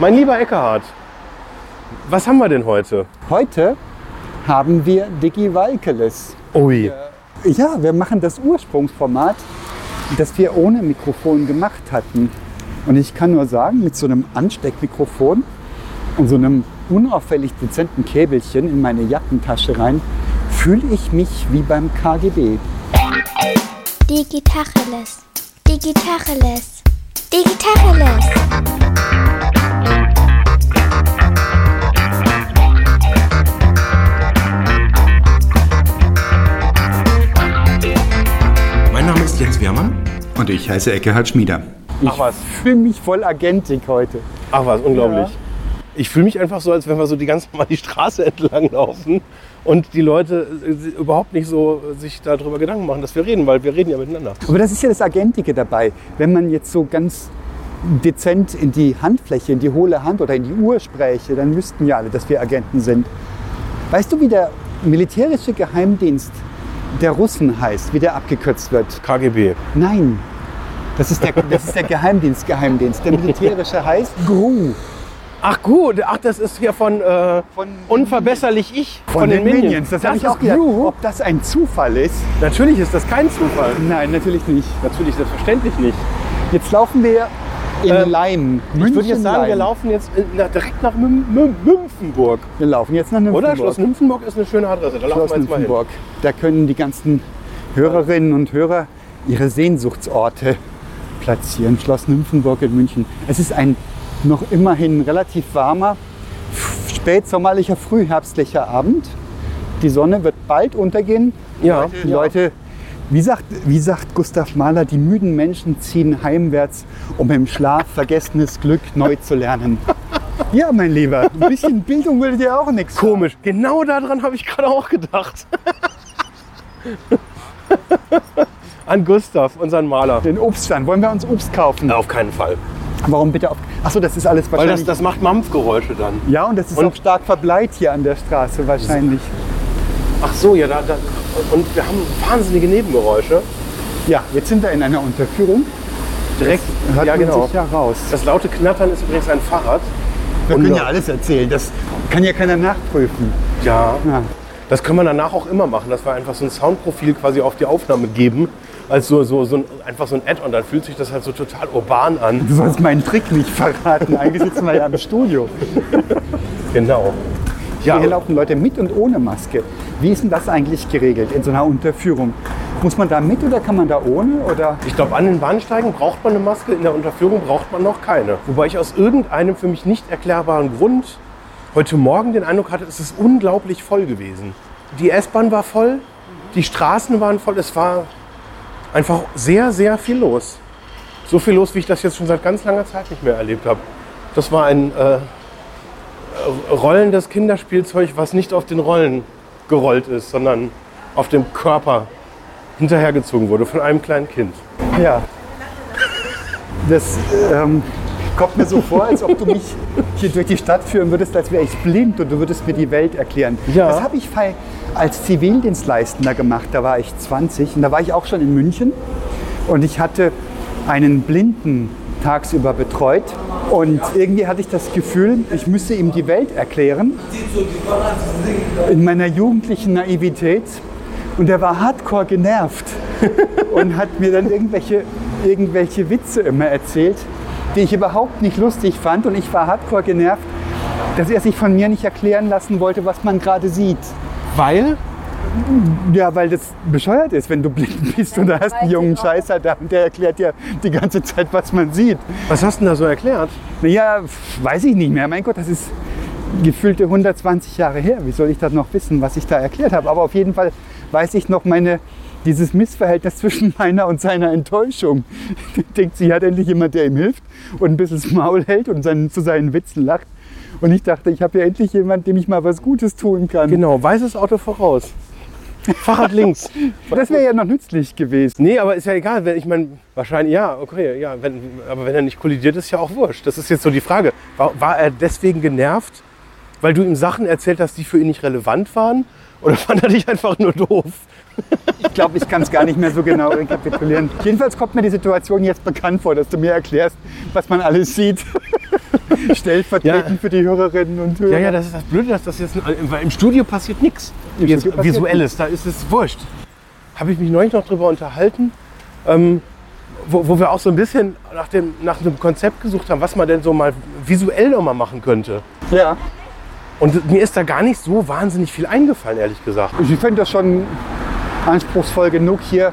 Mein lieber Eckhardt, was haben wir denn heute? Heute haben wir Digi Walkeles. Ui. Ja, wir machen das Ursprungsformat, das wir ohne Mikrofon gemacht hatten. Und ich kann nur sagen, mit so einem Ansteckmikrofon und so einem unauffällig dezenten Käbelchen in meine Jackentasche rein, fühle ich mich wie beim KGB. Digitacheles. Digitacheles. Digitacheles. Jens Wehrmann. Und ich heiße Eckehard Schmieder. Ich Ach was. fühle mich voll Agentik heute. Ach was, unglaublich. Ich fühle mich einfach so, als wenn wir so die ganze Mal die Straße entlang laufen und die Leute äh, überhaupt nicht so sich darüber Gedanken machen, dass wir reden, weil wir reden ja miteinander. Aber das ist ja das Agentike dabei. Wenn man jetzt so ganz dezent in die Handfläche, in die hohle Hand oder in die Uhr spräche, dann wüssten ja alle, dass wir Agenten sind. Weißt du, wie der militärische Geheimdienst der Russen heißt, wie der abgekürzt wird? KGB. Nein, das ist der, das ist der Geheimdienst, Geheimdienst. Der militärische heißt GRU. Ach gut, ach das ist hier von, äh, Von- Unverbesserlich Ich Von, den, Minions. Das, habe Das ich auch ist gedacht. GRU. Ob das ein Zufall ist? Natürlich ist das kein Zufall. Nein, natürlich nicht. Natürlich, selbstverständlich nicht. Jetzt laufen wir in Ähm, Leim. Ich würde jetzt sagen, wir München-Leim. laufen jetzt na, direkt nach Müm, Müm, Nymphenburg. Wir laufen jetzt nach Nymphenburg. Oder? Schloss Nymphenburg ist eine schöne Adresse. Da laufen Schloss wir jetzt mal hin. Nymphenburg. Da können die ganzen Hörerinnen und Hörer ihre Sehnsuchtsorte platzieren. Schloss Nymphenburg in München. Es ist ein noch immerhin relativ warmer, spätsommerlicher, frühherbstlicher Abend. Die Sonne wird bald untergehen. Ja, Die. Leute, wie sagt, wie sagt Gustav Mahler, die müden Menschen ziehen heimwärts, um im Schlaf vergessenes Glück neu zu lernen. Ja, mein Lieber, ein bisschen Bildung würde dir auch nichts. Komisch. Genau daran habe ich gerade auch gedacht. An Gustav, unseren Maler. Den Obststand. Wollen wir uns Obst kaufen? Auf keinen Fall. Warum bitte auf? Achso, das ist alles Weil wahrscheinlich. das, das macht Mampfgeräusche dann. ja, und das ist Und- auch stark verbleit hier an der Straße wahrscheinlich. Ach so, ja, da, da, und wir haben wahnsinnige Nebengeräusche. Ja, jetzt sind wir in einer Unterführung. Direkt, Hört ja man genau. sich ja raus. Das laute Knattern ist übrigens ein Fahrrad. Wir können Und- ja alles erzählen. Das kann ja keiner nachprüfen. Ja, Ja. das können wir danach auch immer machen, dass wir einfach so ein Soundprofil quasi auf die Aufnahme geben. Als so, so, so ein, einfach so ein Add-on, dann fühlt sich das halt so total urban an. Du sollst meinen Trick nicht verraten. Eigentlich sitzen wir ja im Studio. Genau. Ja, Hier laufen Leute mit und ohne Maske. Wie ist denn das eigentlich geregelt in so einer Unterführung? Muss man da mit oder kann man da ohne? Oder? Ich glaube, an den Bahnsteigen braucht man eine Maske, in der Unterführung braucht man noch keine. Wobei ich aus irgendeinem für mich nicht erklärbaren Grund heute Morgen den Eindruck hatte, es ist unglaublich voll gewesen. Die S-Bahn war voll, die Straßen waren voll, es war einfach sehr, sehr viel los. So viel los, wie ich das jetzt schon seit ganz langer Zeit nicht mehr erlebt habe. Das war ein äh, rollendes Kinderspielzeug, was nicht auf den Rollen gerollt ist, sondern auf dem Körper hinterhergezogen wurde von einem kleinen Kind. Ja. Das ähm, kommt mir so vor, als ob du mich hier durch die Stadt führen würdest, als wäre ich blind und du würdest mir die Welt erklären. Ja. Das habe ich als Zivildienstleistender gemacht. Da war ich 20 und da war ich auch schon in München und ich hatte einen Blinden tagsüber betreut und irgendwie hatte ich das Gefühl, ich müsse ihm die Welt erklären. In meiner jugendlichen Naivität. Und er war hardcore genervt und hat mir dann irgendwelche, irgendwelche Witze immer erzählt, die ich überhaupt nicht lustig fand. Und ich war hardcore genervt, dass er sich von mir nicht erklären lassen wollte, was man gerade sieht. Weil? Ja, weil das bescheuert ist, wenn du blind bist und da hast einen jungen Scheißer da und der erklärt dir die ganze Zeit, was man sieht. Was hast du denn da so erklärt? Naja, weiß ich nicht mehr. Mein Gott, das ist gefühlte 120 Jahre her. Wie soll ich das noch wissen, was ich da erklärt habe? Aber auf jeden Fall weiß ich noch meine, dieses Missverhältnis zwischen meiner und seiner Enttäuschung. Denkt sie, hat endlich jemand, der ihm hilft und ein bisschen das Maul hält und seinen, zu seinen Witzen lacht. Und ich dachte, ich habe ja endlich jemand, dem ich mal was Gutes tun kann. Genau, weißes Auto voraus. Fahrrad links. Das wäre ja noch nützlich gewesen. Nee, aber ist ja egal. Wenn, ich meine, wahrscheinlich, ja, okay, ja. Wenn, aber wenn er nicht kollidiert, ist ja auch wurscht. Das ist jetzt so die Frage. War, war er deswegen genervt, weil du ihm Sachen erzählt hast, die für ihn nicht relevant waren? Oder fand er dich einfach nur doof? Ich glaube, ich kann es gar nicht mehr so genau rekapitulieren. Jedenfalls kommt mir die Situation jetzt bekannt vor, dass du mir erklärst, was man alles sieht. stellvertretend Ja. für die Hörerinnen und Hörer. Ja, ja, das ist das Blöde, dass das jetzt, weil im Studio passiert nichts. Jetzt Visuelles, da ist es wurscht. Habe ich mich neulich noch drüber unterhalten, ähm, wo, wo wir auch so ein bisschen nach dem, nach einem Konzept gesucht haben, was man denn so mal visuell noch mal machen könnte. ja. Und mir ist da gar nicht so wahnsinnig viel eingefallen, ehrlich gesagt. Ich finde das schon anspruchsvoll genug, hier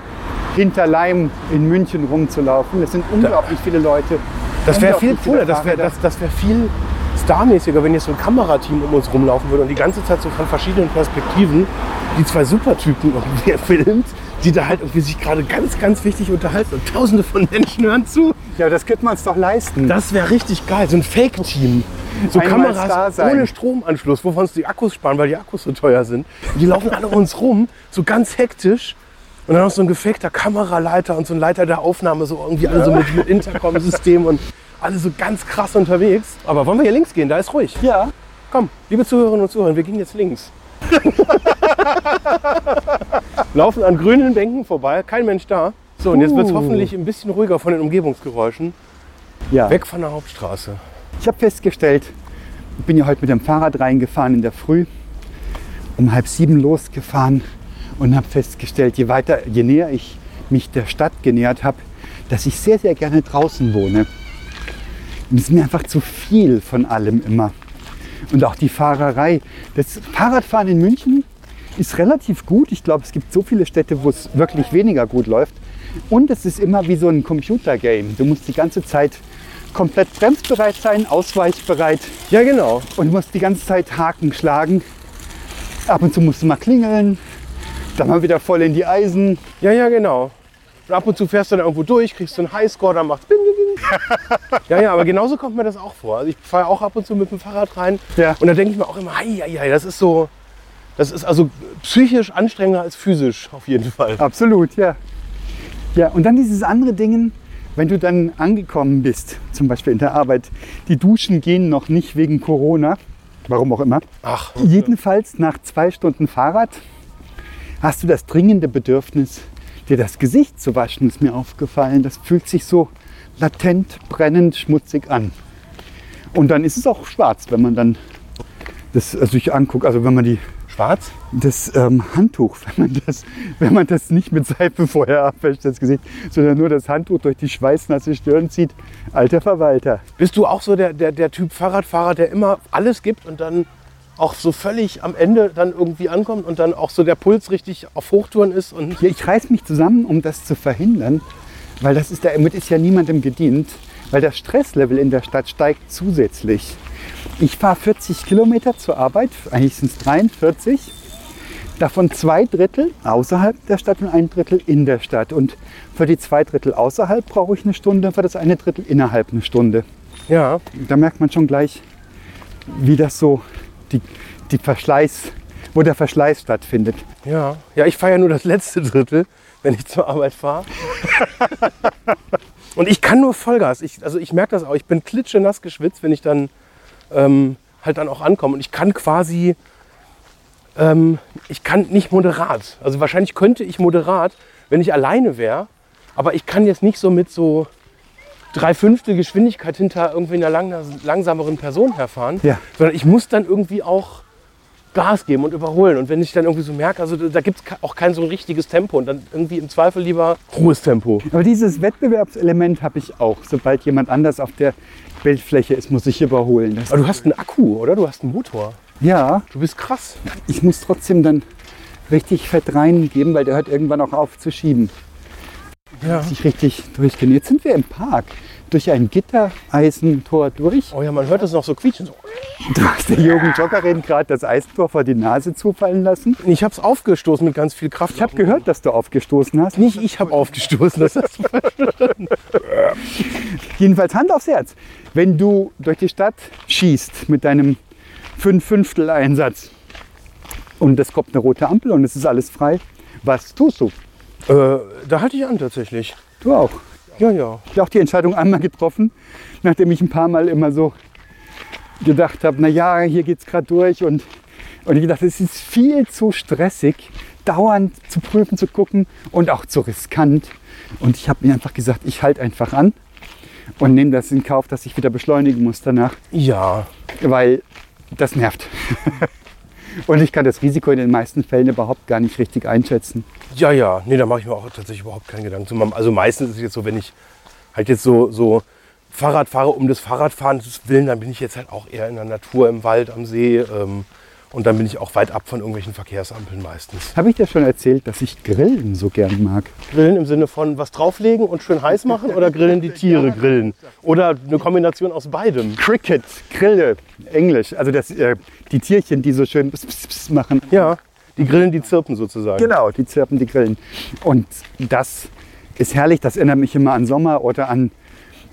hinter Leim in München rumzulaufen. Das sind unglaublich viele Leute. Das wäre viel cooler, das wäre das, das wär viel starmäßiger, wenn jetzt so ein Kamerateam um uns rumlaufen würde und die ganze Zeit so von verschiedenen Perspektiven die zwei Supertypen irgendwie filmt, die da halt irgendwie sich gerade ganz, ganz wichtig unterhalten und tausende von Menschen hören zu. Ja, das könnte man uns doch leisten. Das wäre richtig geil, so ein Fake-Team. So Einmal Kameras ohne Stromanschluss, wovon uns die Akkus sparen, weil die Akkus so teuer sind. Und die laufen alle um uns rum, so ganz hektisch. Und dann noch so ein gefakter Kameraleiter und so ein Leiter der Aufnahme, so irgendwie alle so mit, mit Intercom-System und alle so ganz krass unterwegs. Aber wollen wir hier links gehen? Da ist ruhig. ja, Komm, liebe Zuhörerinnen und Zuhörer, wir gehen jetzt links. Laufen an grünen Bänken vorbei, kein Mensch da. So, und jetzt wird es Uh. hoffentlich ein bisschen ruhiger von den Umgebungsgeräuschen. ja. Weg von der Hauptstraße. Ich habe festgestellt, ich bin ja heute mit dem Fahrrad reingefahren in der Früh, um halb sieben losgefahren und habe festgestellt, je weiter, je näher ich mich der Stadt genähert habe, dass ich sehr, sehr gerne draußen wohne. Und es ist mir einfach zu viel von allem immer. Und auch die Fahrerei. Das Fahrradfahren in München ist relativ gut. Ich glaube, es gibt so viele Städte, wo es wirklich weniger gut läuft. Und es ist immer wie so ein Computergame. Du musst die ganze Zeit komplett bremsbereit sein, ausweichbereit Ja, genau. und musst die ganze Zeit Haken schlagen. Ab und zu musst du mal klingeln, dann mal wieder voll in die Eisen. Ja, ja, genau. Und ab und zu fährst du dann irgendwo durch, kriegst du einen Highscore, dann macht's bing, bing, bing. Ja, ja, aber genauso kommt mir das auch vor. Also ich fahre auch ab und zu mit dem Fahrrad rein. Ja. Und da denke ich mir auch immer, hei, hei, das ist so, das ist also psychisch anstrengender als physisch auf jeden Fall. Absolut, ja. Ja, und dann dieses andere Ding, wenn du dann angekommen bist, zum Beispiel in der Arbeit, die Duschen gehen noch nicht wegen Corona, warum auch immer. Ach, Jedenfalls nach zwei Stunden Fahrrad hast du das dringende Bedürfnis, dir das Gesicht zu waschen, ist mir aufgefallen. Das fühlt sich so latent, brennend, schmutzig an. Und dann ist es auch schwarz, wenn man dann das also sich anguckt, also wenn man die, schwarz? das ähm, Handtuch, wenn man das, wenn man das nicht mit Seife vorher abwäscht, das Gesicht, sondern nur das Handtuch durch die schweißnasse Stirn zieht. Alter Verwalter. Bist du auch so der, der, der Typ Fahrradfahrer, der immer alles gibt und dann auch so völlig am Ende dann irgendwie ankommt und dann auch so der Puls richtig auf Hochtouren ist und ich reiß mich zusammen, um das zu verhindern, weil das ist, damit ist ja niemandem gedient, weil das Stresslevel in der Stadt steigt zusätzlich. Ich fahre 40 Kilometer zur Arbeit, eigentlich sind es 43, davon zwei Drittel außerhalb der Stadt und ein Drittel in der Stadt. Und für die zwei Drittel außerhalb brauche ich eine Stunde, für das eine Drittel innerhalb eine Stunde. ja, Da merkt man schon gleich, wie das so, die, die Verschleiß, wo der Verschleiß stattfindet. ja. Ja, ich fahre ja nur das letzte Drittel, wenn ich zur Arbeit fahre. und ich kann nur Vollgas. Ich, also ich merke das auch. Ich bin klitschenass geschwitzt, wenn ich dann ähm, halt dann auch ankomme. Und ich kann quasi, ähm, ich kann nicht moderat. Also wahrscheinlich könnte ich moderat, wenn ich alleine wäre. Aber ich kann jetzt nicht so mit so drei Fünftel Geschwindigkeit hinter irgendwie einer lang, langsameren Person herfahren. Ja. Sondern ich muss dann irgendwie auch Gas geben und überholen. Und wenn ich dann irgendwie so merke, also da gibt es auch kein so richtiges Tempo und dann irgendwie im Zweifel lieber hohes Tempo. Aber dieses Wettbewerbselement habe ich auch. Sobald jemand anders auf der Bildfläche ist, muss ich überholen. Das, Aber du hast einen Akku, oder? Du hast einen Motor. ja, Du bist krass. ich muss trotzdem dann richtig Fett reingeben, weil der hört irgendwann auch auf zu schieben. Ja. Sich richtig durchgehen. Jetzt sind wir im Park. Durch ein Gittereisentor durch. Oh ja, man hört das noch so quietschen. So. Da ist der Jürgen Joggerin gerade das Eisentor vor die Nase zufallen lassen. Ich habe es aufgestoßen mit ganz viel Kraft. Ich habe gehört, dass du aufgestoßen hast. Nicht ich habe aufgestoßen. Das hast du verstanden. Jedenfalls Hand aufs Herz. Wenn du durch die Stadt schießt mit deinem Fünf-Fünftel-Einsatz und es kommt eine rote Ampel und es ist alles frei, was tust du? Äh, da halte ich an tatsächlich. Du auch. Ja, ja. Ich habe auch die Entscheidung einmal getroffen, nachdem ich ein paar Mal immer so gedacht habe, na ja, hier geht's gerade durch und, und ich gedacht, es ist viel zu stressig, dauernd zu prüfen, zu gucken und auch zu riskant. Und ich habe mir einfach gesagt, ich halte einfach an. und nehme das in Kauf, dass ich wieder beschleunigen muss danach, Ja, weil das nervt. und ich kann das Risiko in den meisten Fällen überhaupt gar nicht richtig einschätzen. ja, ja. Nee, da mache ich mir auch tatsächlich überhaupt keinen Gedanken. Also meistens ist es jetzt so, wenn ich halt jetzt so, so Fahrrad fahre um des Fahrradfahrens willen, dann bin ich jetzt halt auch eher in der Natur, im Wald, am See. Ähm, und dann bin ich auch weit ab von irgendwelchen Verkehrsampeln meistens. Habe ich dir schon erzählt, dass ich Grillen so gern mag? Grillen im Sinne von was drauflegen und schön heiß machen oder grillen die Tiere grillen? Oder eine Kombination aus beidem? Cricket, Grille, Englisch. Also das, äh, die Tierchen, die so schön pss, pss, pss machen. Ja, die Grillen, die zirpen sozusagen. Genau, die zirpen, die grillen. Und das ist herrlich. Das erinnert mich immer an Sommer oder an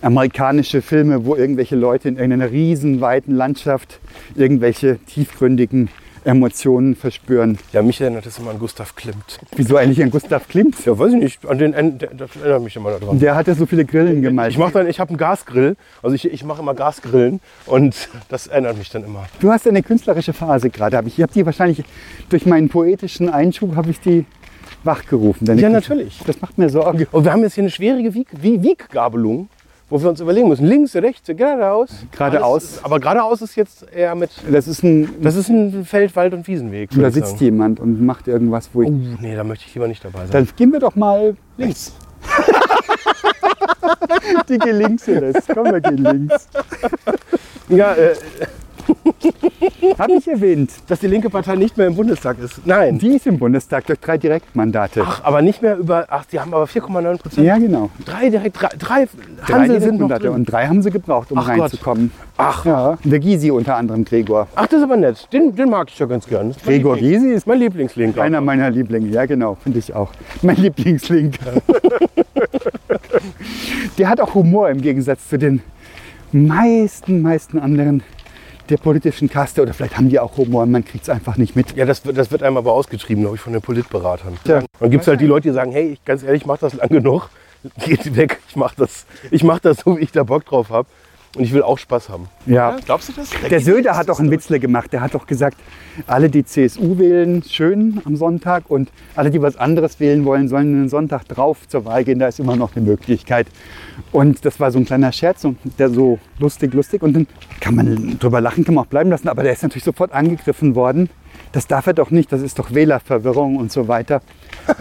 amerikanische Filme, wo irgendwelche Leute in irgendeiner riesen weiten Landschaft irgendwelche tiefgründigen Emotionen verspüren. Ja, mich erinnert das immer an Gustav Klimt. Wieso eigentlich an Gustav Klimt? Ja, weiß ich nicht, an den Enden, der- das erinnert mich immer daran. Der hatte so viele Grillen gemalt. Ich mache dann, ich habe einen Gasgrill, also ich, ich mache immer Gasgrillen und das erinnert mich dann immer. Du hast eine künstlerische Phase gerade. Ich habe die wahrscheinlich durch meinen poetischen Einschub habe ich die wachgerufen. Ja, natürlich. Das macht mir Sorge. Und wir haben jetzt hier eine schwierige Wieg, Wie- Wieggabelung, wo wir uns überlegen müssen, links, rechts, geradeaus. Geradeaus. Aber geradeaus ist jetzt eher mit, Das ist ein. das ist ein Feld-, Wald- und Wiesenweg. da sitzt sagen. jemand und macht irgendwas, wo ich. Oh, nee, da möchte ich lieber nicht dabei sein. Dann gehen wir doch mal links. die gehen links jetzt. Komm, wir gehen links. Ja, äh, Habe ich erwähnt. dass die linke Partei nicht mehr im Bundestag ist. Nein. Die ist im Bundestag durch drei Direktmandate. Ach, aber nicht mehr über, ach, die haben aber 4,9 Prozent. ja, genau. Drei direkt, drei, drei, Drei sind noch Direktmandate. drin. Und drei haben sie gebraucht, um Ach Gott. reinzukommen. Ach. Ja. Der Gysi unter anderem, Gregor. Ach, das ist aber nett. Den, den mag ich ja ganz gern. Gregor Gysi ist mein Lieblingslinker. einer meiner Lieblinge. Ja, genau, finde ich auch. Mein Lieblingslinker. Der hat auch Humor im Gegensatz zu den meisten, meisten anderen der politischen Kaste. Oder vielleicht haben die auch Humor und man kriegt es einfach nicht mit. Ja, das, wird- das wird einem aber ausgetrieben, glaube ich, von den Politberatern. Tja. Dann gibt es halt die Leute, die sagen, hey, ich, ganz ehrlich, ich mache das lang genug. Geht weg, ich mache das, ich mach das so, wie ich da Bock drauf habe. Und ich will auch Spaß haben. Ja. Glaubst du das? Der Söder hat doch einen Witzle gemacht. Der hat doch gesagt, alle, die CSU wählen, schön am Sonntag und alle, die was anderes wählen wollen, sollen einen Sonntag drauf zur Wahl gehen. Da ist immer noch eine Möglichkeit. Und das war so ein kleiner Scherz, und der so lustig, lustig. Und dann kann man drüber lachen, kann man auch bleiben lassen. Aber der ist natürlich sofort angegriffen worden. Das darf er doch nicht. Das ist doch Wählerverwirrung und so weiter.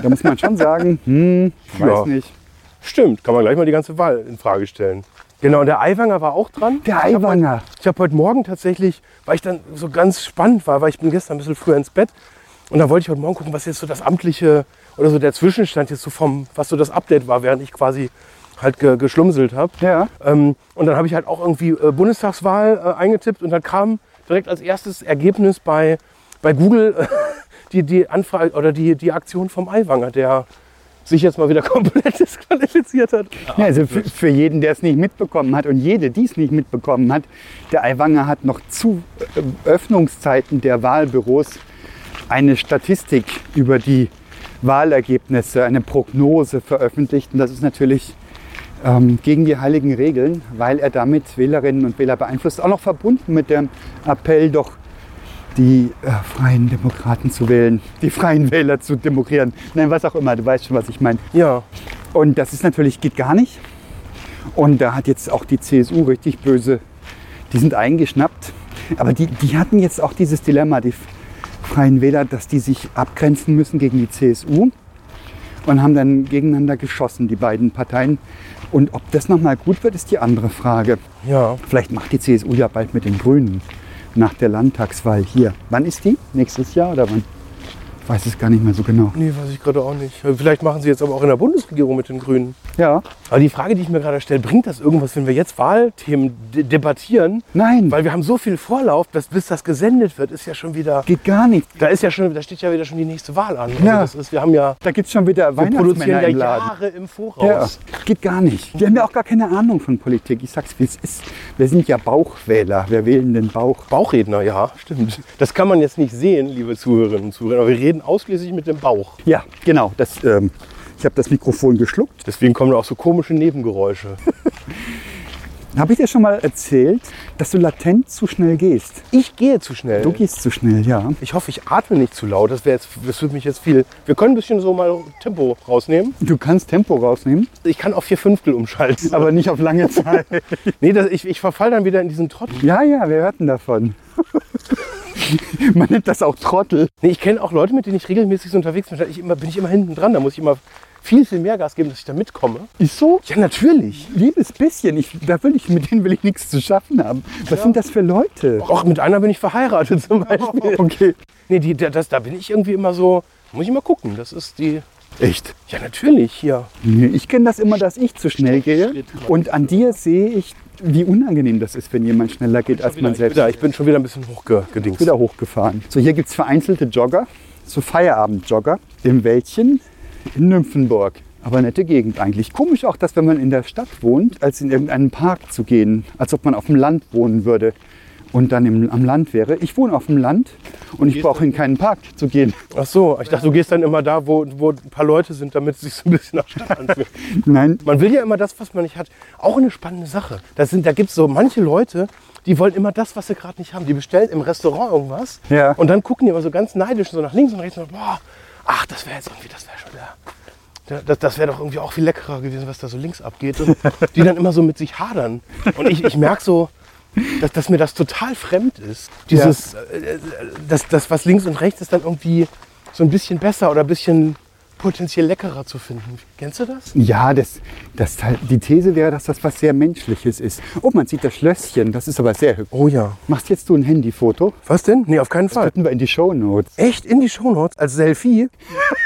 Da muss man schon sagen, hm, weiß Ja. nicht. Stimmt, kann man gleich mal die ganze Wahl in Frage stellen. Genau, und der Aiwanger war auch dran. Der Ich hab heute- habe heute Morgen tatsächlich, weil ich dann so ganz spannend war, weil ich bin gestern ein bisschen früher ins Bett und da wollte ich heute Morgen gucken, was jetzt so das amtliche oder so der Zwischenstand jetzt so vom, was so das Update war, während ich quasi halt ge geschlumselt habe. Ja. Ähm, und dann habe ich halt auch irgendwie äh, Bundestagswahl äh, eingetippt und dann kam direkt als erstes Ergebnis bei, bei Google äh, die, die Anfrage oder die, die Aktion vom Aiwanger, der sich jetzt mal wieder komplett disqualifiziert hat. Ja, also für, für jeden, der es nicht mitbekommen hat und jede, die es nicht mitbekommen hat, der Aiwanger hat noch zu äh, Öffnungszeiten der Wahlbüros eine Statistik über die Wahlergebnisse, eine Prognose veröffentlicht. Und das ist natürlich ähm, gegen die heiligen Regeln, weil er damit Wählerinnen und Wähler beeinflusst. Auch noch verbunden mit dem Appell, doch die äh, freien Demokraten zu wählen, die freien Wähler zu demokratieren. Nein, was auch immer, du weißt schon, was ich meine. Ja, Und das ist natürlich, geht gar nicht. Und da hat jetzt auch die CSU richtig böse, die sind eingeschnappt. Aber die, die hatten jetzt auch dieses Dilemma, die Freien Wähler, dass die sich abgrenzen müssen gegen die CSU und haben dann gegeneinander geschossen, die beiden Parteien. Und ob das nochmal gut wird, ist die andere Frage. ja. Vielleicht macht die CSU ja bald mit den Grünen nach der Landtagswahl hier. Wann ist die? Nächstes Jahr oder wann? Ich weiß es gar nicht mehr so genau. Nee, weiß ich gerade auch nicht. Vielleicht machen sie jetzt aber auch in der Bundesregierung mit den Grünen. Ja. Aber die Frage, die ich mir gerade stelle, bringt das irgendwas, wenn wir jetzt Wahlthemen de debattieren? Nein, Weil wir haben so viel Vorlauf, dass bis das gesendet wird, ist ja schon wieder. geht gar nicht. Da ist ja schon, da steht ja wieder schon die nächste Wahl an. Ja. Also das ist, wir haben ja, Da gibt es schon wieder wir produzieren ja. Jahre im Ja, Voraus. geht gar nicht. Die haben ja auch gar keine Ahnung von Politik. Ich sag's, wie es ist. Wir sind ja Bauchwähler. Wir wählen den Bauch. Bauchredner, ja, stimmt. Das kann man jetzt nicht sehen, liebe Zuhörerinnen und Zuhörer, aber wir reden ausschließlich mit dem Bauch. Ja, genau. Das, ähm, ich habe das Mikrofon geschluckt. Deswegen kommen da auch so komische Nebengeräusche. Habe ich dir schon mal erzählt, dass du latent zu schnell gehst? Ich gehe zu schnell. Du gehst zu schnell, ja. Ich hoffe, ich atme nicht zu laut. Das, jetzt, das würde mich jetzt viel. Wir können ein bisschen so mal Tempo rausnehmen. Du kannst Tempo rausnehmen, Ich kann auf vier Fünftel umschalten. aber nicht auf lange Zeit. nee, das, ich, ich verfall dann wieder in diesen Trott. ja, ja, wir hörten davon. Man nennt das auch Trottel. Nee, ich kenne auch Leute, mit denen ich regelmäßig so unterwegs bin. Da ich immer, bin ich immer hinten dran. Da muss ich immer viel, viel mehr Gas geben, dass ich da mitkomme. Ist so? Ja, natürlich. Liebes bisschen. Ich, da will ich, mit denen will ich nichts zu schaffen haben. Was sind das für Leute? Auch mit einer bin ich verheiratet zum Beispiel. Okay. Nee, die, da- das, da bin ich irgendwie immer so. Muss ich mal gucken. Das ist die. Echt? Ja, natürlich. Nee, ich kenne das immer, dass ich zu schnell gehe. Und an dir sehe ich, wie unangenehm das ist, wenn jemand schneller geht als man selbst. Ja, ich bin schon wieder ein bisschen hochgedingst. wieder hochgefahren. So, hier gibt es vereinzelte Jogger, so Feierabendjogger im Wäldchen in Nymphenburg. Aber nette Gegend eigentlich. Komisch auch, dass wenn man in der Stadt wohnt, als in irgendeinen Park zu gehen, als ob man auf dem Land wohnen würde und dann im, am Land wäre. Ich wohne auf dem Land und ich brauche in keinen Park zu gehen. Ach so, ich dachte, du gehst dann immer da, wo, wo ein paar Leute sind, damit es sich so ein bisschen nach Stadt anfühlt. Nein, Man will ja immer das, was man nicht hat. Auch eine spannende Sache. Das sind, da gibt es so manche Leute, die wollen immer das, was sie gerade nicht haben. Die bestellen im Restaurant irgendwas Ja. und dann gucken die immer so ganz neidisch so nach links und rechts und boah, ach, das wäre jetzt irgendwie, das wäre schon der. Das, das wäre doch irgendwie auch viel leckerer gewesen, was da so links abgeht. Und die dann immer so mit sich hadern. Und ich, ich merke so, dass, dass mir das total fremd ist. Dieses, äh, äh, das, das, was links und rechts ist, dann irgendwie so ein bisschen besser oder ein bisschen potenziell leckerer zu finden. Kennst du das? ja, das, das, die These wäre, dass das was sehr Menschliches ist. Oh, man sieht das Schlösschen, das ist aber sehr hübsch. Oh ja. Machst jetzt du ein Handyfoto? Was denn? Nee, auf keinen Fall. Packen wir in die Shownotes. Echt in die Shownotes als Selfie?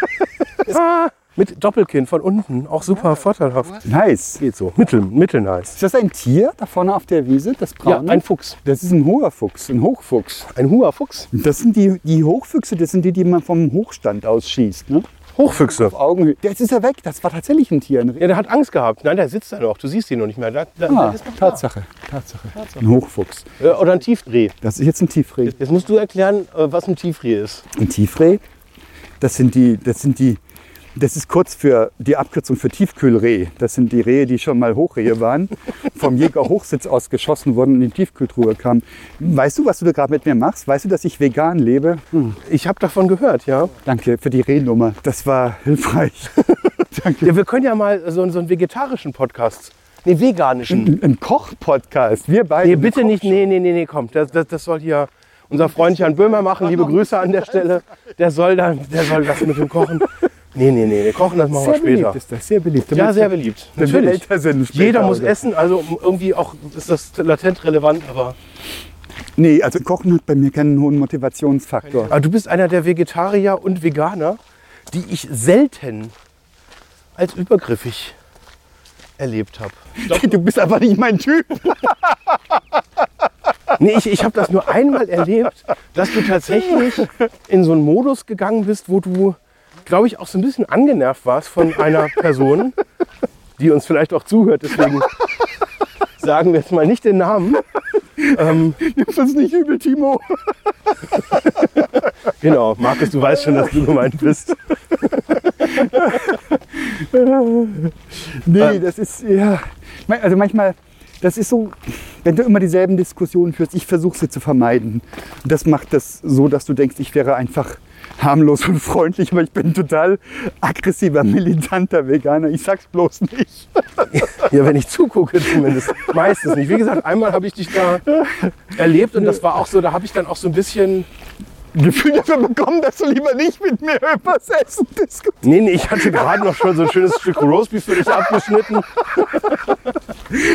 ah, mit Doppelkinn von unten. Auch super vorteilhaft. Nice. Geht so. Mittel, mittel nice. Ist das ein Tier da vorne auf der Wiese, das Ja, braune? ein Fuchs. das ist ein hoher Fuchs, ein Hochfuchs. Ein Hua-Fuchs. Das sind die, die Hochfüchse, das sind die, die man vom Hochstand aus schießt. Ne? Hochfüchse. Auf Augenhöhe. Jetzt ist er weg, das war tatsächlich ein Tier. Ja, der hat Angst gehabt. Nein, der sitzt da noch. Du siehst ihn noch nicht mehr. Da, da, ah, der ist noch da. Tatsache, Tatsache. Ein Hochfuchs. Äh, Oder ein Tiefdreh. Das ist jetzt ein Tiefreh. Jetzt musst du erklären, äh, was ein Tiefdreh ist. Ein Tiefreh, das sind die, das sind die, das ist kurz für die Abkürzung für Tiefkühlreh. Das sind die Rehe, die schon mal Hochrehe waren, vom Jäger Hochsitz aus geschossen wurden und in die Tiefkühltruhe kamen. Weißt du, was du da gerade mit mir machst? Weißt du, dass ich vegan lebe? Hm, Ich habe davon gehört, ja. danke für die Rehnummer. Das war hilfreich. danke. ja. Wir können ja mal so, so einen vegetarischen Podcast. Nee, veganischen. Ein, ein Koch-Podcast. Wir beide. Nee, bitte nicht. Nee, nee, nee, nee, komm. Das, das, das soll hier unser Freund Jan Böhmer machen. Liebe Grüße an der Stelle. Der soll, da, der soll das mit dem Kochen. Nee, nee, nee, nee. Kochen, das machen wir Sehr beliebt später. ist das, sehr beliebt. Ja, sehr beliebt. Wir Natürlich. Jeder muss essen, also irgendwie auch ist das latent relevant, aber. Nee, also Kochen hat bei mir keinen hohen Motivationsfaktor. aber du bist einer der Vegetarier und Veganer, die ich selten als übergriffig erlebt habe. Du bist aber nicht mein Typ. Nee, ich, ich habe das nur einmal erlebt, dass du tatsächlich in so einen Modus gegangen bist, wo du, glaube ich, auch so ein bisschen angenervt warst von einer Person, die uns vielleicht auch zuhört. Deswegen sagen wir jetzt mal nicht den Namen. Ähm, Nimmst uns nicht übel, Timo. genau, Markus, du weißt schon, dass du gemeint bist. Nee, das ist, ja. Also manchmal, das ist so, wenn du immer dieselben Diskussionen führst, ich versuche sie zu vermeiden. Das macht das so, dass du denkst, ich wäre einfach harmlos und freundlich, aber ich bin total aggressiver, militanter Veganer. Ich sag's bloß nicht. Ja, wenn ich zugucke zumindest. Meistens nicht. Wie gesagt, einmal habe ich dich da erlebt und das war auch so, da habe ich dann auch so ein bisschen. Gefühl dafür bekommen, dass du lieber nicht mit mir über das Essen diskutierst. Nee, nee, ich hatte gerade noch schon so ein schönes Stück Roastbeef für dich abgeschnitten.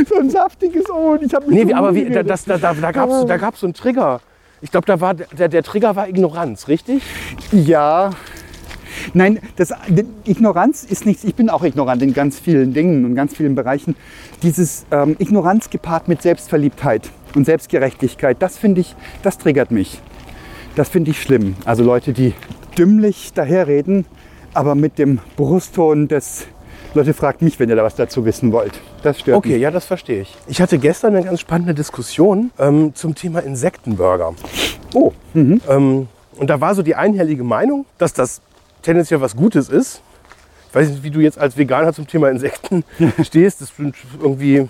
So ein saftiges Oh, und ich habe Nee, aber wie, da, das, da, da, da gab es da gab's so einen Trigger. Ich glaube, da war der, der Trigger war Ignoranz, richtig? Ja. Nein, das, Ignoranz ist nichts. Ich bin auch ignorant in ganz vielen Dingen und ganz vielen Bereichen. Dieses ähm, Ignoranz gepaart mit Selbstverliebtheit und Selbstgerechtigkeit, das finde ich, das triggert mich. Das finde ich schlimm. Also Leute, die dümmlich daherreden, aber mit dem Brustton des Leute, fragt mich, wenn ihr da was dazu wissen wollt. Das stört Okay, mich. ja, das verstehe ich. Ich hatte gestern eine ganz spannende Diskussion ähm, zum Thema Insektenburger. Oh, Ähm, und da war so die einhellige Meinung, dass das tendenziell was Gutes ist. Ich weiß nicht, wie du jetzt als Veganer zum Thema Insekten stehst. Das sind irgendwie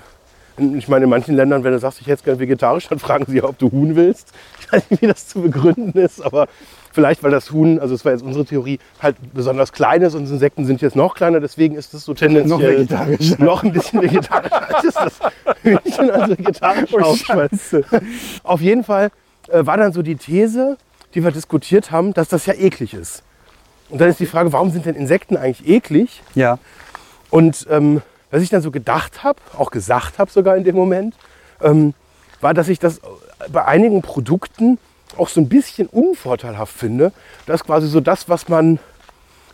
Ich meine, in manchen Ländern, wenn du sagst, ich hätte gerne vegetarisch, dann fragen sie ja, ob du Huhn willst. Ich weiß nicht, wie das zu begründen ist, aber vielleicht, weil das Huhn, also das war jetzt unsere Theorie, halt besonders klein ist und Insekten sind jetzt noch kleiner, deswegen ist es so tendenziell Noch vegetarischer. noch ein bisschen vegetarischer als das Hühnchen als vegetarisch Oh. Auf jeden Fall äh, war dann so die These, die wir diskutiert haben, dass das ja eklig ist. Und dann ist die Frage, warum sind denn Insekten eigentlich eklig? Ja. Und ähm, was ich dann so gedacht habe, auch gesagt habe sogar in dem Moment, ähm, war, dass ich das bei einigen Produkten auch so ein bisschen unvorteilhaft finde. Das ist quasi so das, was man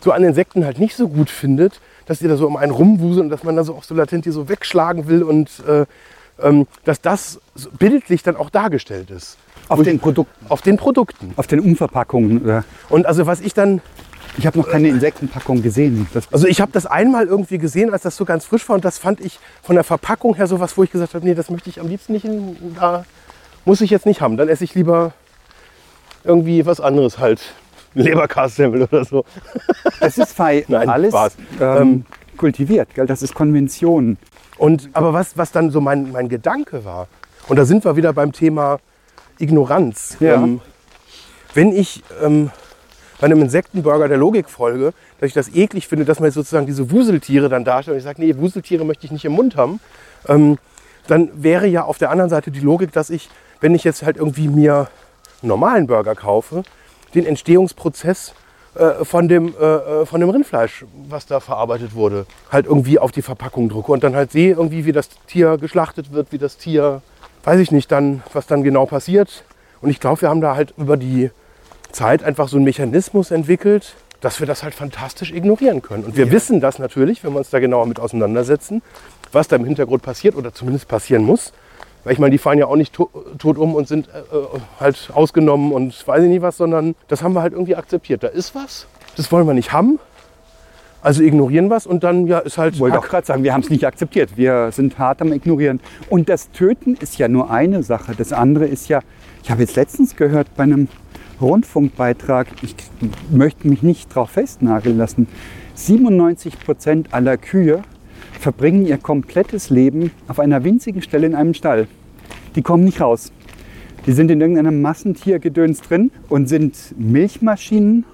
so an Insekten halt nicht so gut findet, dass die da so um einen rumwuseln und dass man da so auch so latent die so wegschlagen will und äh, ähm, dass das bildlich dann auch dargestellt ist. Auf den Produkten, Auf den Produkten. auf den Umverpackungen. Oder? Und also was ich dann Ich habe noch keine Insektenpackung gesehen. Das, Also ich habe das einmal irgendwie gesehen, als das so ganz frisch war und das fand ich von der Verpackung her sowas, wo ich gesagt habe, nee, das möchte ich am liebsten nicht, in, da muss ich jetzt nicht haben. Dann esse ich lieber irgendwie was anderes halt, ein Leberkassemmel oder so. das ist fei Nein, alles ähm, Ähm, kultiviert. Gell? Das ist Konvention. Und aber was, was dann so mein, mein Gedanke war, und da sind wir wieder beim Thema Ignoranz. Ja. Ähm, wenn ich ähm, bei einem Insektenburger der Logik folge, dass ich das eklig finde, dass man jetzt sozusagen diese Wuseltiere dann darstellt und ich sage, nee, Wuseltiere möchte ich nicht im Mund haben, ähm, dann wäre ja auf der anderen Seite die Logik, dass ich, wenn ich jetzt halt irgendwie mir einen normalen Burger kaufe, den Entstehungsprozess äh, von, dem, äh, äh, von dem Rindfleisch, was da verarbeitet wurde, halt irgendwie auf die Verpackung drucke und dann halt sehe irgendwie, wie das Tier geschlachtet wird, wie das Tier, weiß ich nicht, dann, was dann genau passiert. Und ich glaube, wir haben da halt über die Zeit einfach so einen Mechanismus entwickelt, dass wir das halt fantastisch ignorieren können. Und wir wissen das natürlich, wenn wir uns da genauer mit auseinandersetzen, was da im Hintergrund passiert oder zumindest passieren muss. Weil ich meine, die fallen ja auch nicht to tot um und sind äh, äh, halt ausgenommen und weiß ich nicht was, sondern das haben wir halt irgendwie akzeptiert. Da ist was, das wollen wir nicht haben. Also ignorieren es und dann ja, ist halt. Ich wollte auch gerade sagen, wir haben es nicht akzeptiert. Wir sind hart am Ignorieren. Und das Töten ist ja nur eine Sache. Das andere ist ja, ich habe jetzt letztens gehört bei einem Rundfunkbeitrag, ich möchte mich nicht drauf festnageln lassen, 97 Prozent aller Kühe verbringen ihr komplettes Leben auf einer winzigen Stelle in einem Stall. Die kommen nicht raus. Die sind in irgendeinem Massentiergedöns drin und sind Milchmaschinen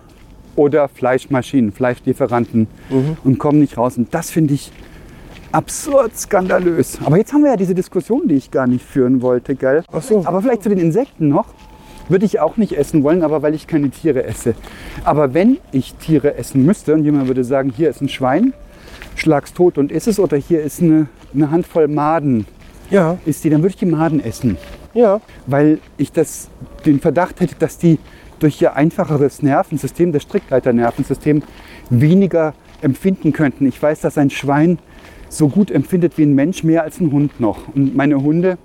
oder Fleischmaschinen, Fleischlieferanten und kommen nicht raus. Und das finde ich absurd skandalös. Aber jetzt haben wir ja diese Diskussion, die ich gar nicht führen wollte, gell? Ach so. Aber vielleicht zu den Insekten noch. Würde ich auch nicht essen wollen, aber weil ich keine Tiere esse. Aber wenn ich Tiere essen müsste und jemand würde sagen, hier ist ein Schwein, schlag's tot und iss es, oder hier ist eine, eine Handvoll Maden, Ja, ist die, dann würde ich die Maden essen ja. weil ich das, den Verdacht hätte, dass die durch ihr einfacheres Nervensystem, das Strickleiternervensystem, weniger empfinden könnten. Ich weiß, dass ein Schwein so gut empfindet wie ein Mensch, mehr als ein Hund noch. Und meine Hunde,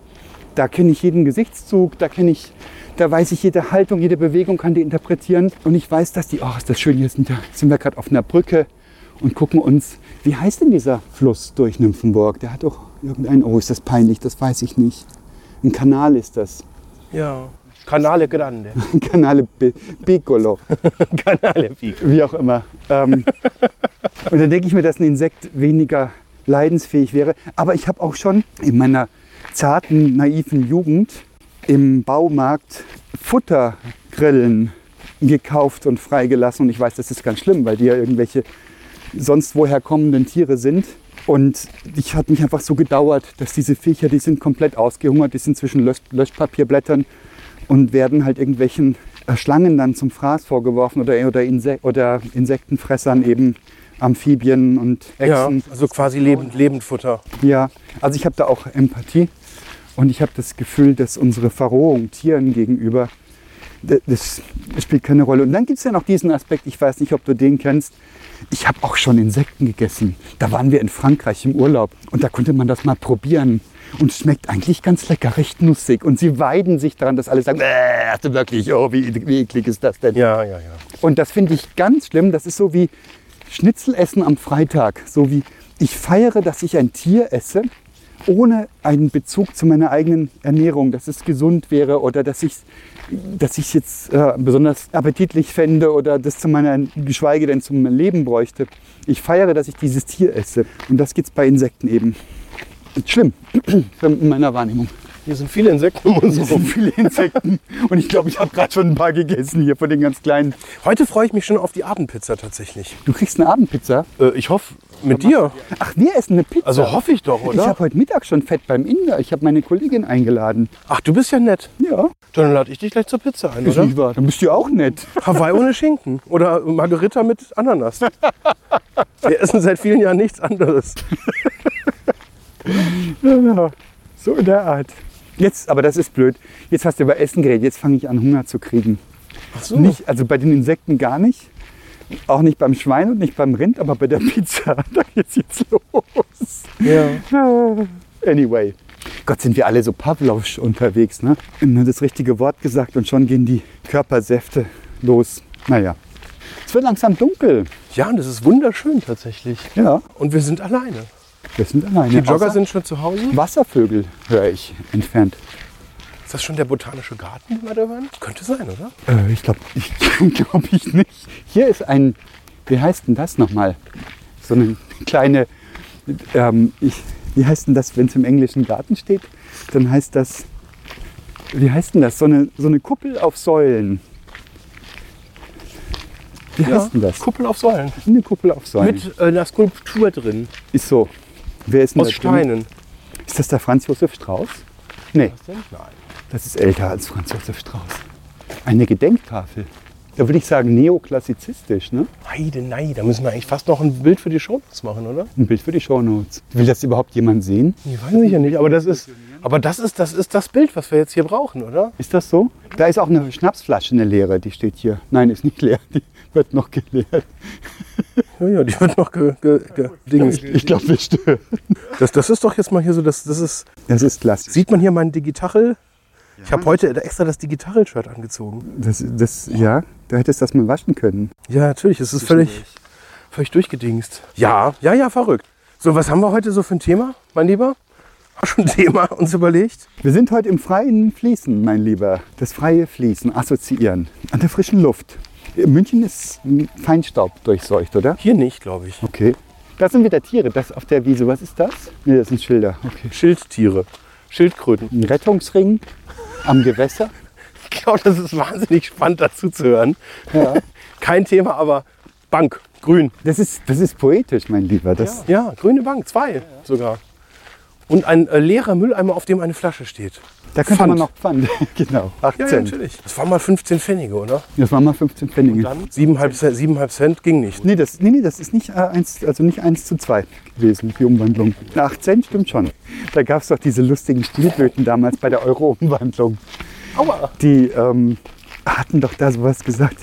da kenne ich jeden Gesichtszug, da kenne ich, da weiß ich jede Haltung, jede Bewegung kann die interpretieren. Und ich weiß, dass die, oh, ist das schön, hier sind, sind wir gerade auf einer Brücke und gucken uns, wie heißt denn dieser Fluss durch Nymphenburg? Der hat doch irgendeinen, oh, ist das peinlich, das weiß ich nicht. Ein Kanal ist das. Ja. Canale Grande. Canale Piccolo, Canale Pico. wie auch immer. Ähm, und dann denke ich mir, dass ein Insekt weniger leidensfähig wäre. Aber ich habe auch schon in meiner zarten, naiven Jugend im Baumarkt Futtergrillen gekauft und freigelassen. Und ich weiß, das ist ganz schlimm, weil die ja irgendwelche sonst woher kommenden Tiere sind. Und ich hat mich einfach so gedauert, dass diese Viecher, die sind komplett ausgehungert, die sind zwischen Lösch Löschpapierblättern und werden halt irgendwelchen äh, Schlangen dann zum Fraß vorgeworfen oder, oder, Inse oder Insektenfressern eben Amphibien und Ja, Echsen. also quasi lebend, Lebendfutter. Ja, also ich habe da auch Empathie und ich habe das Gefühl, dass unsere Verrohung Tieren gegenüber, das spielt keine Rolle. Und dann gibt es ja noch diesen Aspekt, ich weiß nicht, ob du den kennst, ich habe auch schon Insekten gegessen. Da waren wir in Frankreich im Urlaub und da konnte man das mal probieren. Und schmeckt eigentlich ganz lecker, recht nussig. Und sie weiden sich daran, dass alle sagen, "Bäh, hast du wirklich, oh, wie, wie eklig ist das denn? Ja, ja, ja. Und das finde ich ganz schlimm. Das ist so wie Schnitzelessen am Freitag. So wie ich feiere, dass ich ein Tier esse, ohne einen Bezug zu meiner eigenen Ernährung, dass es gesund wäre oder dass ich dass ich es jetzt äh, besonders appetitlich fände oder das zu meiner, geschweige denn zum Leben bräuchte. Ich feiere, dass ich dieses Tier esse. Und das gibt es bei Insekten eben. Schlimm, in meiner Wahrnehmung. Hier sind viele Insekten um uns Hier sind herum. viele Insekten und ich glaube, ich habe gerade schon ein paar gegessen hier von den ganz kleinen. Heute freue ich mich schon auf die Abendpizza tatsächlich. Du kriegst eine Abendpizza. Äh, ich hoffe, mit dir. Ach, wir essen eine Pizza. Also hoffe ich doch, ich oder? habe heute Mittag schon Fett beim Inder. Ich habe meine Kollegin eingeladen. Ach, du bist ja nett. Ja, Dann lade ich dich gleich zur Pizza ein, ist oder? nicht wahr. Dann bist du auch nett. Hawaii ohne Schinken. Oder Margarita mit Ananas. Wir essen seit vielen Jahren nichts anderes. Ja, so in der Art. Jetzt, aber das ist blöd. Jetzt hast du über Essen geredet. Jetzt fange ich an, Hunger zu kriegen. Ach so. Nicht, also bei den Insekten gar nicht. Auch nicht beim Schwein und nicht beim Rind, aber bei der Pizza. Da geht's jetzt los. Ja. Anyway. Gott, sind wir alle so Pavlovsch unterwegs, ne? Nur das richtige Wort gesagt und schon gehen die Körpersäfte los. Naja. Es wird langsam dunkel. ja, und das ist wunderschön tatsächlich. Ja, Und wir sind alleine. Wir sind alleine. Die Jogger Außer sind schon zu Hause. Wasservögel, höre ich, entfernt. Ist das schon der botanische Garten, den wir da waren? Könnte sein, oder? Äh, ich glaube ich glaub ich nicht. Hier ist ein, wie heißt denn das nochmal? So eine kleine, ähm, ich, wie heißt denn das, wenn es im englischen Garten steht? Dann heißt das, wie heißt denn das? So eine, so eine Kuppel auf Säulen. Wie heißt denn das? Kuppel auf Säulen. Eine Kuppel auf Säulen. Mit äh, einer Skulptur drin. Ist so. Wer ist denn Aus da drin? Steinen. Ist das der Franz Josef Strauß? Nee, Nein. das ist älter als Franz Josef Strauß. Eine Gedenktafel. Da würde ich sagen neoklassizistisch, ne? Heide, nein, da müssen wir eigentlich fast noch ein Bild für die Shownotes machen, oder? Ein Bild für die Shownotes. Will das überhaupt jemand sehen? Ich weiß ich ja nicht, aber das ist, aber das ist, das ist das Bild, was wir jetzt hier brauchen, oder? Ist das so? Da ist auch eine Schnapsflasche, eine leere, die steht hier. Nein, ist nicht leer, die wird noch geleert. Ja, ja, die wird noch ge, ge, ge. Ich glaube, wir stören. Das, das ist doch jetzt mal hier so, das, das ist, Das ist klasse. sieht man hier mein Digitachel? Ich habe heute extra das Digitachel-Shirt angezogen. Das, das, ja, du hättest das mal waschen können. Ja, natürlich, es ist völlig, völlig durchgedingst. Ja, ja, ja, verrückt. So, was haben wir heute so für ein Thema, mein Lieber? Schon ein Thema uns überlegt? Wir sind heute im freien Fließen, mein Lieber. Das freie Fließen, assoziieren. An der frischen Luft. München ist Feinstaub durchseucht, oder? Hier nicht, glaube ich. Okay. Da sind wieder Tiere. Das auf der Wiese. Was ist das? Nee, das sind Schilder. Okay. Schildtiere, Schildkröten. Ein Rettungsring am Gewässer. Ich glaube, das ist wahnsinnig spannend dazu zu hören. Ja. Kein Thema, aber Bank, grün. Das ist, das ist poetisch, mein Lieber. Das, Ja, grüne Bank, zwei sogar. Und ein äh, leerer Mülleimer, auf dem eine Flasche steht. Da könnte Pfand. man noch Pfand. genau. 8 Ja, ja, natürlich. Das waren mal 15 Pfennige, oder? das waren mal 15 Pfennige. Dann 7,5 Cent, 7,5 Cent ging nicht. Nee, das, nee, nee, das ist nicht, äh, eins, also nicht 1 zu 2 gewesen, die Umwandlung. 8 Cent stimmt schon. Da gab es doch diese lustigen Stilblöten damals bei der Euro-Umwandlung. Aua. Die ähm, hatten doch da sowas gesagt.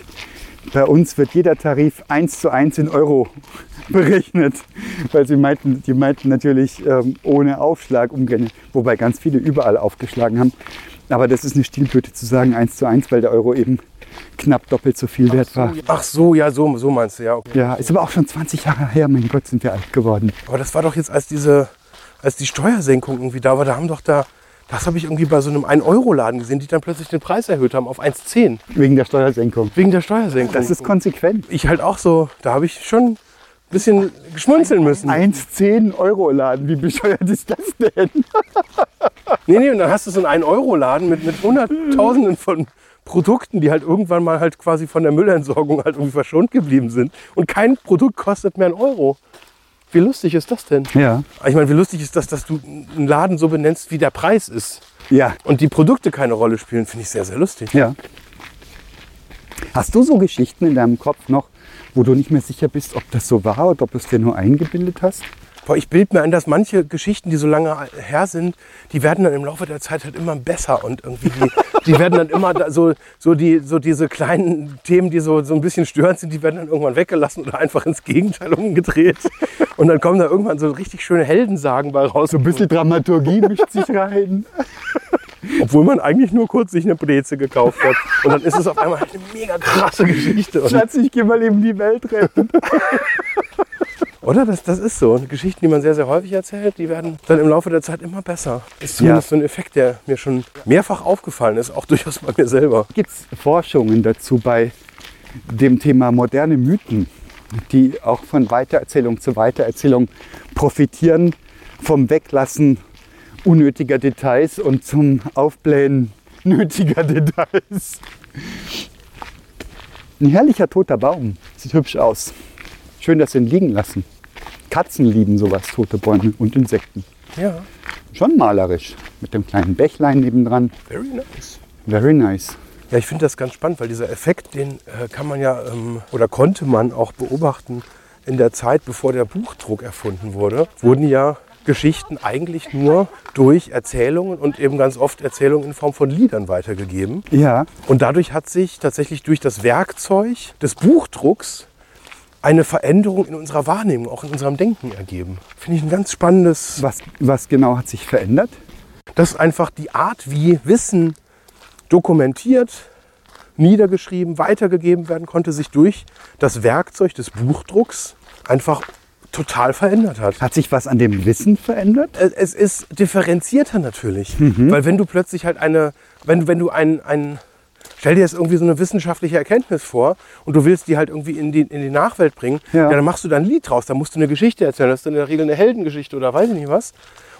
Bei uns wird jeder Tarif 1 zu 1 in Euro berechnet. Weil sie meinten, die meinten natürlich ähm, ohne Aufschlag umgerechnet. Wobei ganz viele überall aufgeschlagen haben. Aber das ist eine Stilblöte zu sagen 1 zu 1, weil der Euro eben knapp doppelt so viel wert war. Ach so, ja, so, so meinst du, ja. Okay. Ja, ist aber auch schon 20 Jahre her. Mein Gott, sind wir alt geworden. Aber das war doch jetzt, als diese, als die Steuersenkung irgendwie da war, da haben doch da, das habe ich irgendwie bei so einem 1-Euro-Laden gesehen, die dann plötzlich den Preis erhöht haben auf 1,10 Wegen der Steuersenkung. wegen der Steuersenkung. Das ist konsequent. ich halt auch so, da habe ich schon ein bisschen schmunzeln müssen. 1,10 Euro Laden. Wie bescheuert ist das denn? Nee, nee, und dann hast du so einen 1-Euro-Laden mit, mit Hunderttausenden von Produkten, die halt irgendwann mal halt quasi von der Müllentsorgung halt irgendwie verschont geblieben sind. Und kein Produkt kostet mehr einen Euro. Wie lustig ist das denn? Ja. Ich meine, wie lustig ist das, dass du einen Laden so benennst, wie der Preis ist. Ja. Und die Produkte keine Rolle spielen, finde ich sehr, sehr lustig. Ja. Hast du so Geschichten in deinem Kopf noch, wo du nicht mehr sicher bist, ob das so war oder ob du es dir nur eingebildet hast? Boah, ich bilde mir ein, dass manche Geschichten, die so lange her sind, die werden dann im Laufe der Zeit halt immer besser und irgendwie die, die werden dann immer so, so, die, so diese kleinen Themen, die so, so ein bisschen störend sind, die werden dann irgendwann weggelassen oder einfach ins Gegenteil umgedreht. Und dann kommen da irgendwann so richtig schöne Heldensagen bei raus. So ein bisschen Dramaturgie mischt sich rein. Obwohl man eigentlich nur kurz sich eine Breze gekauft hat. Und dann ist es auf einmal halt eine mega krasse Geschichte. Und, Schatz, ich geh mal eben die Welt retten. Oder? Das, das ist so. Geschichten, die man sehr, sehr häufig erzählt, die werden dann im Laufe der Zeit immer besser. Ist zumindest Ja. so ein Effekt, der mir schon mehrfach aufgefallen ist, auch durchaus bei mir selber. Gibt es Forschungen dazu bei dem Thema moderne Mythen, die auch von Weitererzählung zu Weitererzählung profitieren, vom Weglassen unnötiger Details und zum Aufblähen nötiger Details. Ein herrlicher toter Baum. Sieht hübsch aus. Schön, dass sie ihn liegen lassen. Katzen lieben sowas, tote Bäume und Insekten. Ja, Schon malerisch. Mit dem kleinen Bächlein nebendran. very nice. Very nice. Ja, ich finde das ganz spannend, weil dieser Effekt, den äh, kann man ja ähm, oder konnte man auch beobachten in der Zeit, bevor der Buchdruck erfunden wurde, wurden ja Geschichten eigentlich nur durch Erzählungen und eben ganz oft Erzählungen in Form von Liedern weitergegeben. Ja, Und dadurch hat sich tatsächlich durch das Werkzeug des Buchdrucks eine Veränderung in unserer Wahrnehmung, auch in unserem Denken ergeben. Finde ich ein ganz spannendes, was, was genau hat sich verändert? dass einfach die Art, wie Wissen dokumentiert, niedergeschrieben, weitergegeben werden konnte, sich durch das Werkzeug des Buchdrucks einfach total verändert hat. Hat sich was an dem Wissen verändert? Es- Es ist differenzierter natürlich, weil wenn du plötzlich halt eine, wenn, wenn du ein, ein, stell dir jetzt irgendwie so eine wissenschaftliche Erkenntnis vor und du willst die halt irgendwie in die, in die Nachwelt bringen, Ja. ja. dann machst du da ein Lied draus, dann musst du eine Geschichte erzählen, das ist in der Regel eine Heldengeschichte oder weiß ich nicht was.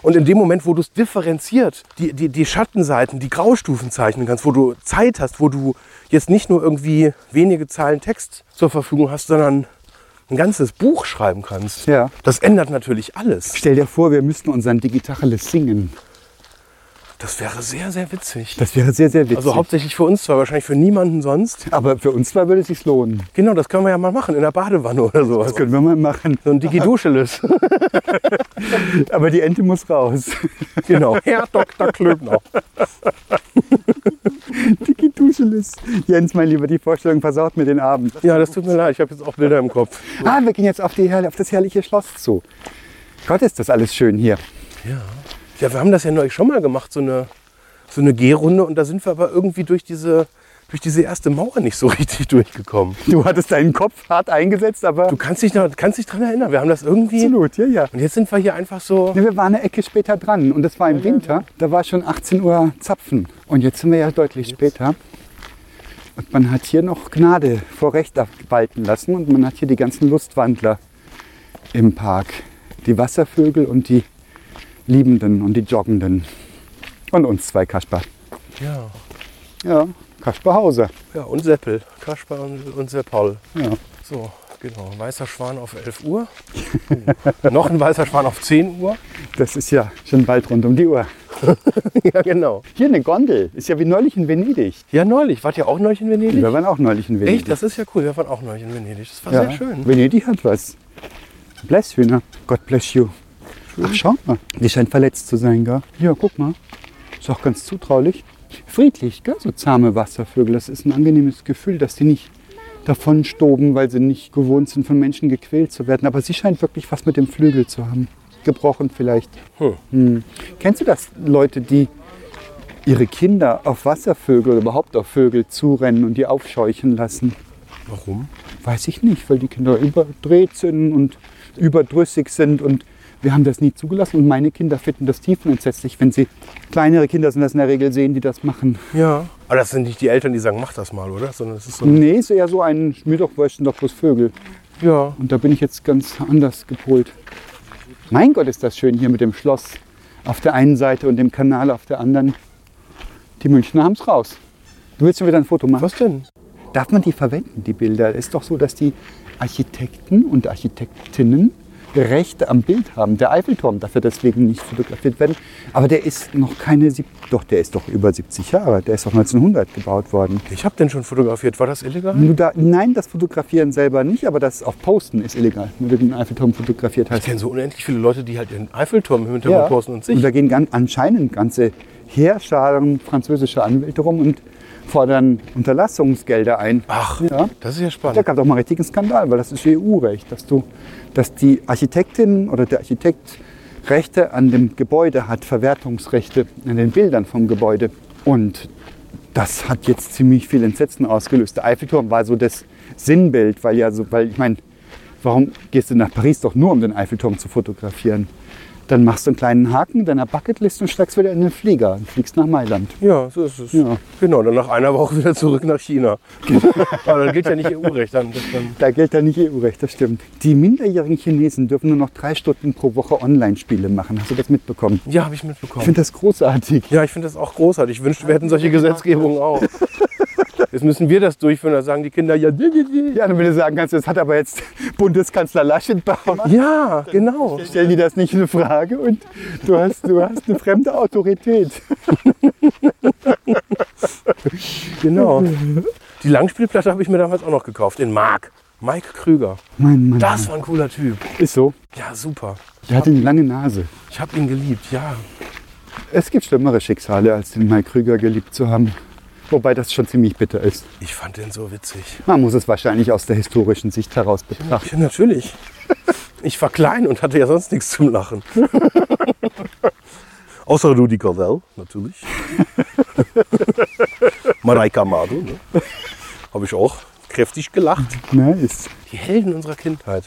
Und in dem Moment, wo du es differenziert, die, die, die Schattenseiten, die Graustufen zeichnen kannst, wo du Zeit hast, wo du jetzt nicht nur irgendwie wenige Zeilen Text zur Verfügung hast, sondern ein ganzes Buch schreiben kannst, Ja. das ändert natürlich alles. Stell dir vor, wir müssten unseren Digitalis singen. Das wäre sehr, sehr witzig. Das wäre sehr, sehr witzig. Also hauptsächlich für uns zwar, wahrscheinlich für niemanden sonst. Aber für uns zwei würde es sich lohnen. Genau, das können wir ja mal machen, in der Badewanne oder sowas. Das können wir mal machen. So ein Digiduscheles. Aber die Ente muss raus. genau. Herr Dr. Klöbner. Digiduscheles. Jens, mein Lieber, die Vorstellung versaut mir den Abend. Ja, das tut mir leid, ich habe jetzt auch Bilder im Kopf. Ah, wir gehen jetzt auf, die, auf das herrliche Schloss zu. Gott, ist das alles schön hier. Ja, wir haben das ja neulich schon mal gemacht, so eine, so eine Gehrunde. Und da sind wir aber irgendwie durch diese, durch diese erste Mauer nicht so richtig durchgekommen. Du hattest deinen Kopf hart eingesetzt, aber Du kannst dich, noch, kannst dich dran erinnern, wir haben das irgendwie... absolut, ja, ja. Und jetzt sind wir hier einfach so... Nee, wir waren eine Ecke später dran und das war im Winter. Da war schon 18 Uhr Zapfen. Und jetzt sind wir ja deutlich später. Und man hat hier noch Gnade vor Recht walten lassen und man hat hier die ganzen Lustwandler im Park. Die Wasservögel und die Liebenden und die Joggenden. Und uns zwei Kasper. Ja, Ja, Kasper Hauser. ja und Seppel. Kaspar und, und Seppal. Ja. So, genau. Weißer Schwan auf 11 Uhr. Oh. Noch ein weißer Schwan auf 10 Uhr. Das ist ja schon bald rund um die Uhr. Ja, genau. Hier eine Gondel. Ist ja wie neulich in Venedig. Ja, neulich. Wart ihr auch neulich in Venedig? Wir waren auch neulich in Venedig. Echt? Das ist ja cool. Wir waren auch neulich in Venedig. Das war Ja, sehr schön. Venedig hat was. Bless Hühner. God bless you. Ach, schau mal. Die scheint verletzt zu sein, gell? Ja, guck mal. Ist auch ganz zutraulich. Friedlich, gell? So zahme Wasservögel. Das ist ein angenehmes Gefühl, dass die nicht davon stoben, weil sie nicht gewohnt sind, von Menschen gequält zu werden. Aber sie scheint wirklich was mit dem Flügel zu haben. Gebrochen vielleicht. Hm. Hm. Kennst du das, Leute, die ihre Kinder auf Wasservögel oder überhaupt auf Vögel zurennen und die aufscheuchen lassen? Warum? Weiß ich nicht, weil die Kinder überdreht sind und überdrüssig sind und wir haben das nie zugelassen und meine Kinder finden das tiefenentsetzlich, wenn sie kleinere Kinder sind, das in der Regel sehen, die das machen. Ja. Aber das sind nicht die Eltern, die sagen, mach das mal, oder? Sondern es ist so. Nee, ist eher so ein mir doch wurscht, sind doch bloß Vögel. Ja. Und da bin ich jetzt ganz anders gepolt. Mein Gott, ist das schön hier mit dem Schloss auf der einen Seite und dem Kanal auf der anderen. Die Münchner haben es raus. Du willst schon wieder ein Foto machen? Was denn? Darf man die verwenden, die Bilder? Es ist doch so, dass die Architekten und Architektinnen Rechte am Bild haben. Der Eiffelturm darf ja deswegen nicht fotografiert werden. Aber der ist noch keine, sieb- doch, der ist doch über 70 Jahre. Der ist doch 1900 gebaut worden. Ich habe den schon fotografiert. War das illegal? Da, nein, das Fotografieren selber nicht, aber das auf Posten ist illegal. Wenn du den Eiffelturm fotografiert Ich hast. kenne so unendlich viele Leute, die halt den Eiffelturm im Hintergrund posten und sich. Und da gehen ganz, anscheinend ganze Heerscharen französischer Anwälte rum und fordern Unterlassungsgelder ein. Ach, Ja. das ist ja Da spannend. gab es auch mal einen richtigen Skandal, weil das ist EU-Recht, dass, du, dass die Architektin oder der Architekt Rechte an dem Gebäude hat, Verwertungsrechte an den Bildern vom Gebäude. Und das hat jetzt ziemlich viel Entsetzen ausgelöst. Der Eiffelturm war so das Sinnbild, weil ja so, weil ich meine, warum gehst du nach Paris doch nur, um den Eiffelturm zu fotografieren? Dann machst du einen kleinen Haken in deiner Bucketlist und steigst wieder in den Flieger und fliegst nach Mailand. Ja, so ist es. Ja. Genau, dann nach einer Woche wieder zurück nach China. Aber dann gilt ja nicht EU-Recht. Dann, das dann Da gilt ja nicht EU-Recht, das stimmt. Die minderjährigen Chinesen dürfen nur noch drei Stunden pro Woche Online-Spiele machen. Hast du das mitbekommen? ja, habe ich Ich mitbekommen. finde das großartig. Ja, ich finde das auch großartig. Ich wünschte, wir hätten solche Gesetzgebungen auch. Jetzt müssen wir das durchführen, da sagen die Kinder, ja, di, di, di. Ja, wenn du sagen kannst, das hat aber jetzt Bundeskanzler Laschet gemacht. ja, genau. Stellen die das nicht in Frage und du hast, du hast eine fremde Autorität. Genau. Die Langspielplatte habe ich mir damals auch noch gekauft, in Mark. Mike Krüger. Mein Mann. Das war ein cooler Typ. ist so. Ja, super. Der hat eine lange Nase. Ich habe ihn geliebt, ja. Es gibt schlimmere Schicksale, als den Mike Krüger geliebt zu haben. Wobei das schon ziemlich bitter ist. Ich fand den so witzig. Man muss es wahrscheinlich aus der historischen Sicht heraus betrachten. Ja, natürlich. Ich war klein und hatte ja sonst nichts zum Lachen. Außer Rudi Cordell, natürlich. Mareika Madu, ne? Habe ich auch kräftig gelacht. Nice. Die Helden unserer Kindheit.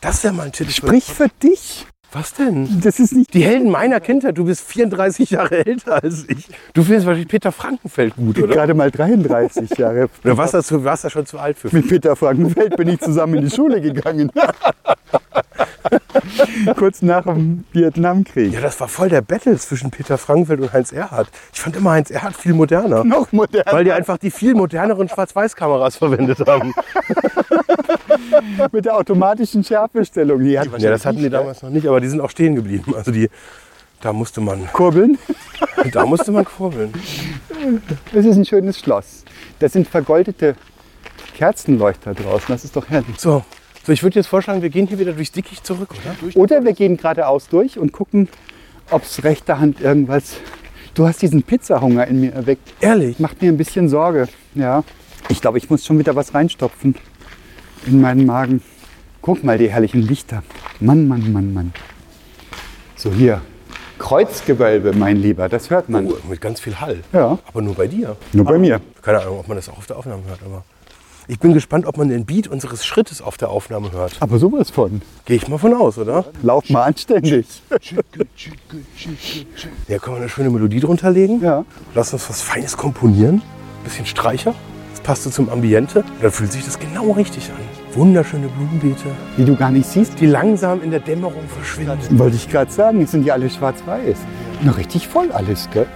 Das wäre mal ein Titel. Sprich für dich. Was denn? Das ist nicht Die Helden meiner Kindheit. Du bist 34 Jahre älter als ich. Du findest wahrscheinlich Peter Frankenfeld gut, oder? gerade mal 33 Jahre. Oder warst du, warst du schon zu alt für? Mit Peter Frankenfeld bin ich zusammen in die Schule gegangen. Kurz nach dem Vietnamkrieg. Ja, das war voll der Battle zwischen Peter Frankenfeld und Heinz Erhardt. Ich fand immer Heinz Erhardt viel moderner. Noch modern. Weil die einfach die viel moderneren Schwarz-Weiß-Kameras verwendet haben. mit der automatischen Schärfestellung. Die hat Ja, das hatten die damals noch nicht, aber die sind auch stehen geblieben. Also die, da musste man, Kurbeln. da musste man kurbeln. Das ist ein schönes Schloss. Da sind vergoldete Kerzenleuchter draußen. Das ist doch herrlich. So, so ich würde jetzt vorschlagen, wir gehen hier wieder durchs Dickicht zurück, oder? Oder wir gehen geradeaus durch und gucken, ob es rechter Hand irgendwas. Du hast diesen Pizzahunger in mir erweckt. Ehrlich? Macht mir ein bisschen Sorge. Ja. Ich glaube, ich muss schon wieder was reinstopfen in meinen Magen. Guck mal, die herrlichen Lichter. Mann, Mann, Mann, Mann. So hier. Kreuzgewölbe, mein Lieber, das hört man. Oh, mit ganz viel Hall. Ja. Aber nur bei dir. Nur bei mir. Keine Ahnung, ob man das auch auf der Aufnahme hört, aber ich bin gespannt, ob man den Beat unseres Schrittes auf der Aufnahme hört. Aber sowas von. Gehe ich mal von aus, oder? Lauf mal anständig. Ja, können wir eine schöne Melodie drunter legen? Ja. Lass uns was Feines komponieren. Bisschen Streicher. Das passt so zum Ambiente. Dann fühlt sich das genau richtig an. Wunderschöne Blumenbeete, Die du gar nicht siehst. die langsam in der Dämmerung verschwinden. Wollte ich gerade sagen, die sind ja alle schwarz-weiß. Noch richtig voll alles, gell?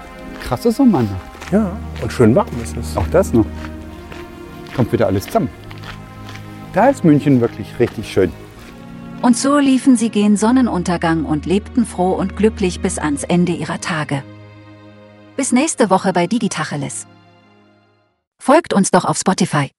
Krasse Sommernacht. Ja, und schön warm ist es. Auch das noch. Kommt wieder alles zusammen. Da ist München wirklich richtig schön. Und so liefen sie gen Sonnenuntergang und lebten froh und glücklich bis ans Ende ihrer Tage. Bis nächste Woche bei Digitacheles. Folgt uns doch auf Spotify.